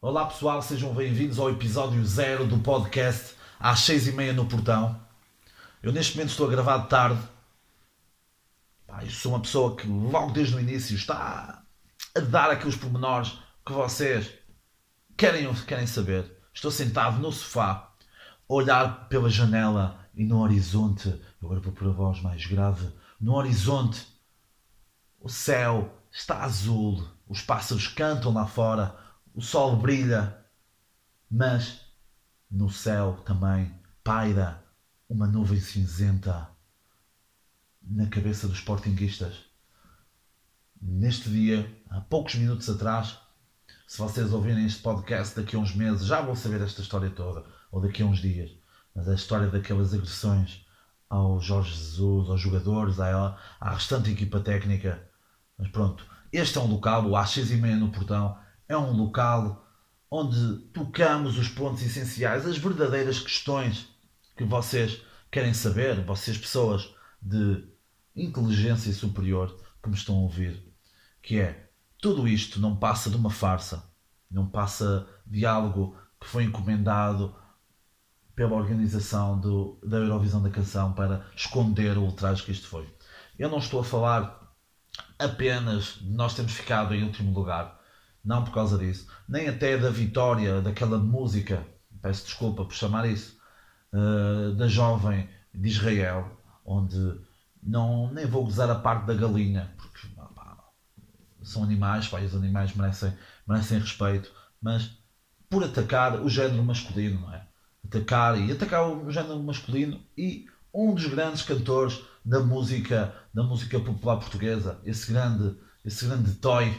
Olá pessoal, sejam bem-vindos ao episódio zero do podcast às seis e meia no portão. Eu neste momento estou a gravar de tarde. Pá, eu sou uma pessoa que logo desde o início está a dar aqueles pormenores que vocês querem, querem saber. Estou sentado no sofá, a olhar pela janela e no horizonte, agora vou pôr a voz mais grave, no horizonte o céu está azul, os pássaros cantam lá fora, o sol brilha, mas no céu também paira uma nuvem cinzenta na cabeça dos sportinguistas. Neste dia, há poucos minutos atrás, se vocês ouvirem este podcast daqui a uns meses, já vão saber esta história toda, ou daqui a uns dias. Mas a história daquelas agressões ao Jorge Jesus, aos jogadores, à, à restante equipa técnica. Mas pronto, este é um local, o às seis e meia no portão, é um local onde tocamos os pontos essenciais, as verdadeiras questões que vocês querem saber, vocês pessoas de inteligência superior que me estão a ouvir, que é tudo isto não passa de uma farsa, não passa de algo que foi encomendado pela organização do, da Eurovisão da Canção para esconder o ultraje que isto foi. Eu não estou a falar apenas de nós termos ficado em último lugar, não por causa disso, nem até da vitória daquela música, peço desculpa por chamar isso, uh, da jovem de Israel, onde não, nem vou gozar a parte da galinha, porque são animais, pá, os animais merecem, merecem respeito, mas por atacar o género masculino, não é? Atacar e atacar o género masculino e um dos grandes cantores da música, da música popular portuguesa, esse grande, esse grande toy,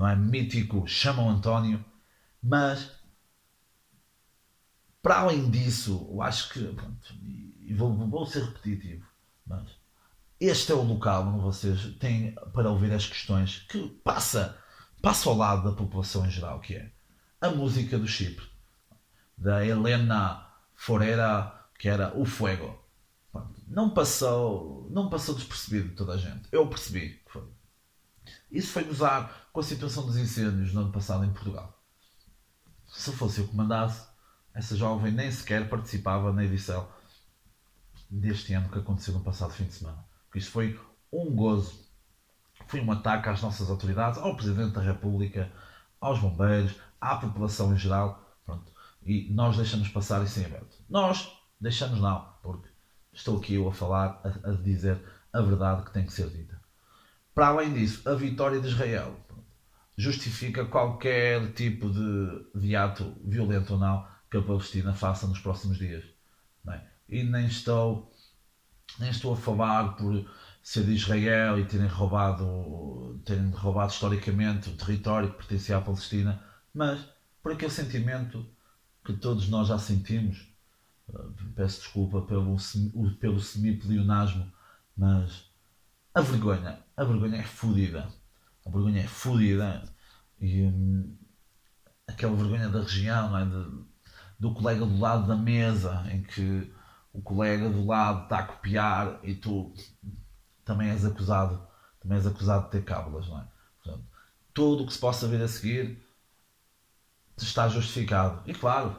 não é? Mítico, chamam António, mas para além disso, eu acho que, pronto, e vou, vou ser repetitivo, mas este é o local onde vocês têm para ouvir as questões que passa, passa ao lado da população em geral, que é a música do Chipre, da Helena Foreira, que era O Fuego não passou, não passou despercebido de toda a gente. Eu percebi que foi. Isso foi gozar com a situação dos incêndios no ano passado em Portugal. Se fosse eu que mandasse, essa jovem nem sequer participava na edição deste ano que aconteceu no passado fim de semana. Porque isso foi um gozo. Foi um ataque às nossas autoridades, ao Presidente da República, aos bombeiros, à população em geral. Pronto. E nós deixamos passar isso em aberto. Nós deixamos não, porque estou aqui eu a falar, a, a, dizer a verdade que tem que ser dita. Para além disso, a vitória de Israel justifica qualquer tipo de, de ato violento ou não que a Palestina faça nos próximos dias. É? E nem estou, nem estou a falar por ser de Israel e terem roubado, terem roubado historicamente o território que pertencia à Palestina, mas por aquele sentimento que todos nós já sentimos peço desculpa pelo, pelo semi-pleonasmo, mas a vergonha, a vergonha é fodida. A vergonha é fodida. E hum, aquela vergonha da região, é? De, do colega do lado da mesa, em que o colega do lado está a copiar e tu também és acusado, também és acusado de ter cábulas, não é? Portanto, tudo o que se possa ver a seguir está justificado. E claro,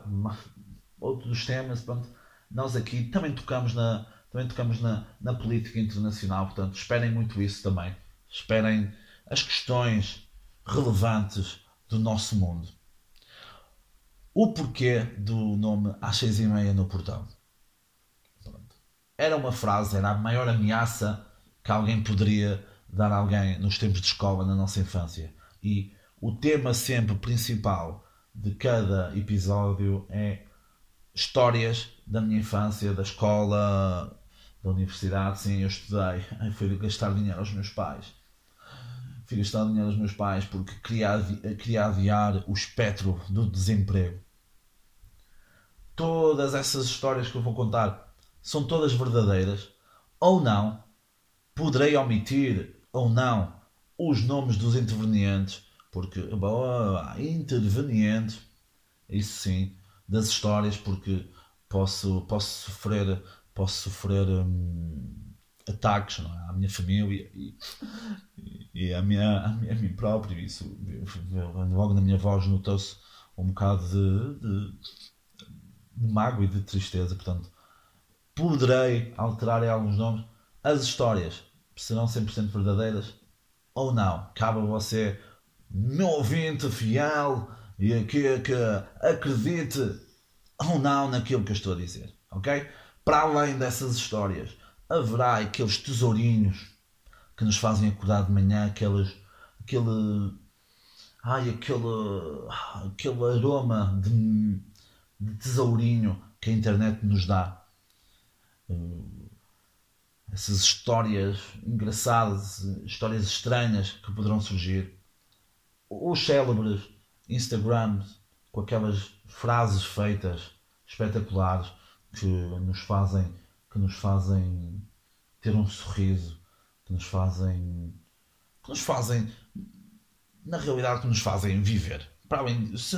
outro dos temas, pronto, nós aqui também tocamos na, também tocamos na, na política internacional, portanto, esperem muito isso também. Esperem as questões relevantes do nosso mundo. O porquê do nome às seis e meia no portão? Pronto. Era uma frase, era a maior ameaça que alguém poderia dar a alguém nos tempos de escola, na nossa infância. E o tema sempre principal de cada episódio é histórias da minha infância, da escola, da universidade. Sim, eu estudei. Fui gastar dinheiro aos meus pais. Fui gastar dinheiro aos meus pais porque queria, queria adiar o espectro do desemprego. Todas essas histórias que eu vou contar são todas verdadeiras ou não. Poderei omitir ou não os nomes dos intervenientes, porque, boa, interveniente, isso sim, das histórias porque posso, posso sofrer, posso sofrer hum, ataques é? à minha família e, e, e à, minha, a, mim, a mim próprio. Isso, logo na minha voz notou-se um bocado de, de, de mágoa e de tristeza. Portanto, poderei alterar em alguns nomes. As histórias serão 100% verdadeiras ou não. Cabe a você, meu ouvinte fiel, e que, que acredite ou não naquilo que eu estou a dizer. Ok? Para além dessas histórias, haverá aqueles tesourinhos que nos fazem acordar de manhã, aqueles, aquele, ai, aquele, aquele aroma de, de tesourinho que a internet nos dá. Essas histórias engraçadas, histórias estranhas que poderão surgir. Os célebres Instagrams com aquelas frases feitas espetaculares que nos fazem que nos fazem ter um sorriso que nos fazem. que nos fazem. na realidade, que nos fazem viver. Para além. Se,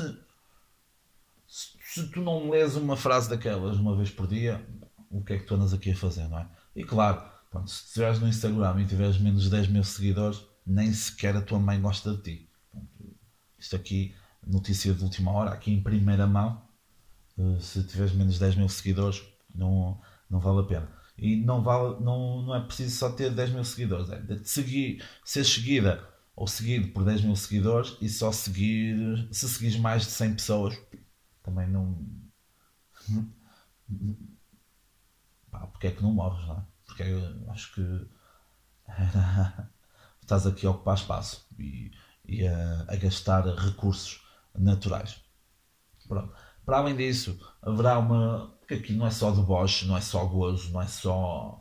se, se tu não lês uma frase daquelas uma vez por dia, o que é que tu andas aqui a fazer, não é? E claro, pronto, se estiveres no Instagram e tiveres menos de 10 mil seguidores, nem sequer a tua mãe gosta de ti. Isto aqui, notícia de última hora, aqui em primeira mão, se tiveres menos de 10 mil seguidores, não, não vale a pena. E não, vale, não, não é preciso só ter 10 mil seguidores, é de seguir, ser seguida ou seguido por 10 mil seguidores e só seguir, se seguires mais de 100 pessoas, também não. Pá, porque é que não morres, não é? Porque eu acho que estás aqui a ocupar espaço e, e a, a gastar recursos naturais. Pronto. Para além disso, haverá uma. Porque aqui não é só deboche, não é só gozo, não é só.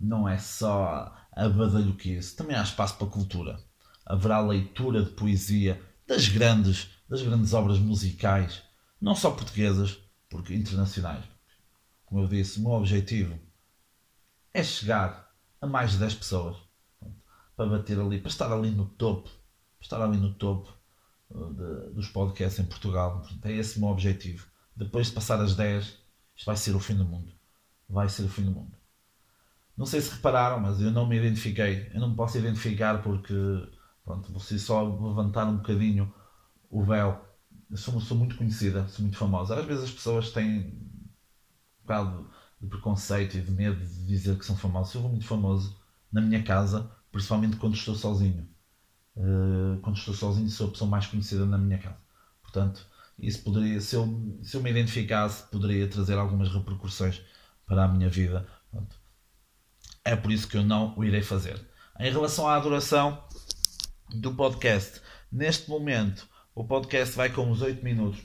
Não é só a badalhoquice. Também há espaço para cultura. Haverá leitura de poesia das grandes, das grandes obras musicais, não só portuguesas, porque internacionais. Como eu disse, o meu objetivo é chegar a mais de 10 pessoas para bater ali, para estar ali no topo, para estar ali no topo de, dos podcasts em Portugal. Portanto, é esse o meu objetivo. Depois de passar as 10, isto vai ser o fim do mundo. Vai ser o fim do mundo. Não sei se repararam, mas eu não me identifiquei. Eu não me posso identificar porque, pronto, vocês só levantar um bocadinho o véu. Eu sou, sou muito conhecida, sou muito famosa. Às vezes as pessoas têm um bocado de preconceito e de medo de dizer que são famosos. Eu sou muito famoso na minha casa, principalmente quando estou sozinho. Uh, quando estou sozinho, sou a pessoa mais conhecida na minha casa. Portanto, isso poderia, se eu, se eu me identificasse, poderia trazer algumas repercussões para a minha vida. Portanto, é por isso que eu não o irei fazer. Em relação à duração do podcast, neste momento o podcast vai com uns 8 minutos.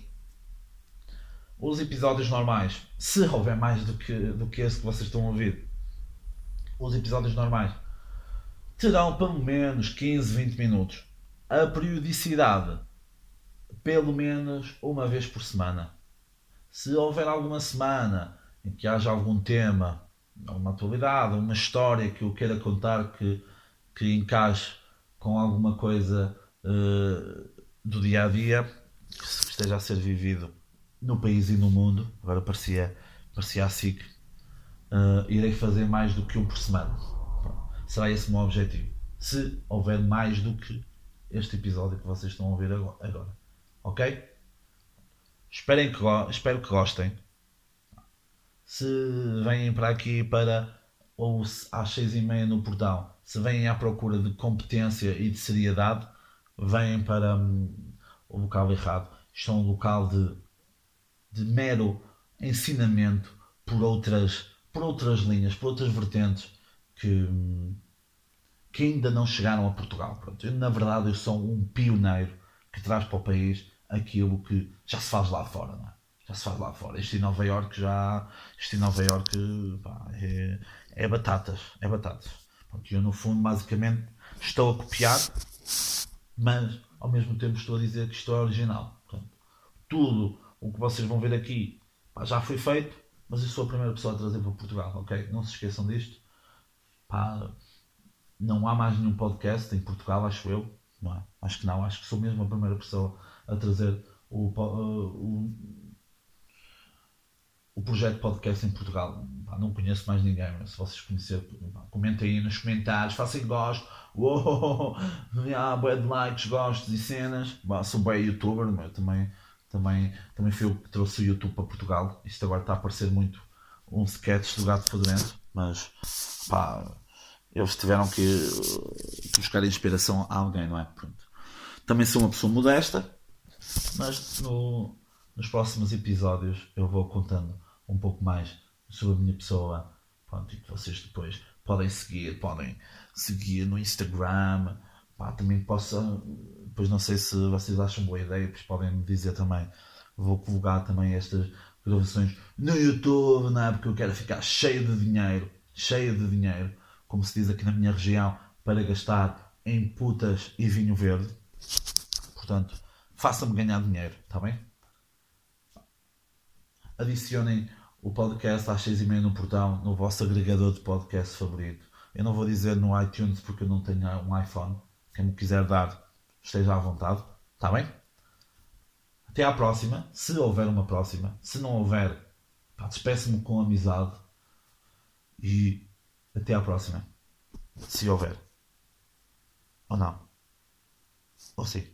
Os episódios normais, se houver mais do que, do que esse que vocês estão a ouvir, os episódios normais terão pelo menos 15, 20 minutos. A periodicidade, pelo menos uma vez por semana. Se houver alguma semana em que haja algum tema, alguma atualidade, uma história que eu queira contar que, que encaixe com alguma coisa uh, do dia a dia que esteja a ser vivido no país e no mundo, agora parecia, parecia que uh, irei fazer mais do que um por semana será esse o meu objetivo. Se houver mais do que este episódio que vocês estão a ouvir agora. Ok? Esperem que, espero que gostem. Se vêm para aqui para ou às seis e meia no portal, se vêm à procura de competência e de seriedade, vêm para hum, o local errado. Isto é um local de, de mero ensinamento por outras, por outras linhas, por outras vertentes que, que ainda não chegaram a Portugal. Pronto, eu, na verdade, eu sou um pioneiro que traz para o país aquilo que já se faz lá fora, não é? Já se faz lá fora. Este em Nova York já. Este em Nova pá, é, é batatas. É batatas. Pronto, eu, no fundo, basicamente, estou a copiar, mas ao mesmo tempo estou a dizer que isto é original. Tudo o que vocês vão ver aqui pá, já foi feito, mas eu sou a primeira pessoa a trazer para Portugal, ok? Não se esqueçam disto. Pá, não há mais nenhum podcast em Portugal, acho eu. Não é? Acho que não, acho que sou mesmo a primeira pessoa a trazer o, o, o projeto podcast em Portugal. Pá, não conheço mais ninguém, mas se vocês conhecerem, pá, comentem aí nos comentários, façam gosto. Uou, ah, boé de likes, gostos e cenas. Bah, sou bem youtuber, mas também, também, também fui eu que trouxe o YouTube para Portugal. Isto agora está a parecer muito um sketch do gato fedorento, mas pá, eles tiveram que buscar inspiração a alguém, não é? Pronto. Também sou uma pessoa modesta, mas no, nos próximos episódios eu vou contando um pouco mais sobre a minha pessoa. Pronto, e que vocês depois podem seguir, podem seguir no Instagram. Pá, também posso. Depois não sei se vocês acham boa ideia, depois podem me dizer também. Vou colocar também estas gravações no YouTube, não é? Porque eu quero ficar cheio de dinheiro, cheio de dinheiro, como se diz aqui na minha região, para gastar em putas e vinho verde. Portanto, faça-me ganhar dinheiro, está bem? Adicionem o podcast às seis e meia no portão, no vosso agregador de podcast favorito. Eu não vou dizer no iTunes porque eu não tenho um iPhone. Quem me quiser dar, esteja à vontade. Está bem? Até à próxima. Se houver uma próxima. Se não houver, despeço-me com amizade. E até à próxima. Se houver. Ou não. Ou sim.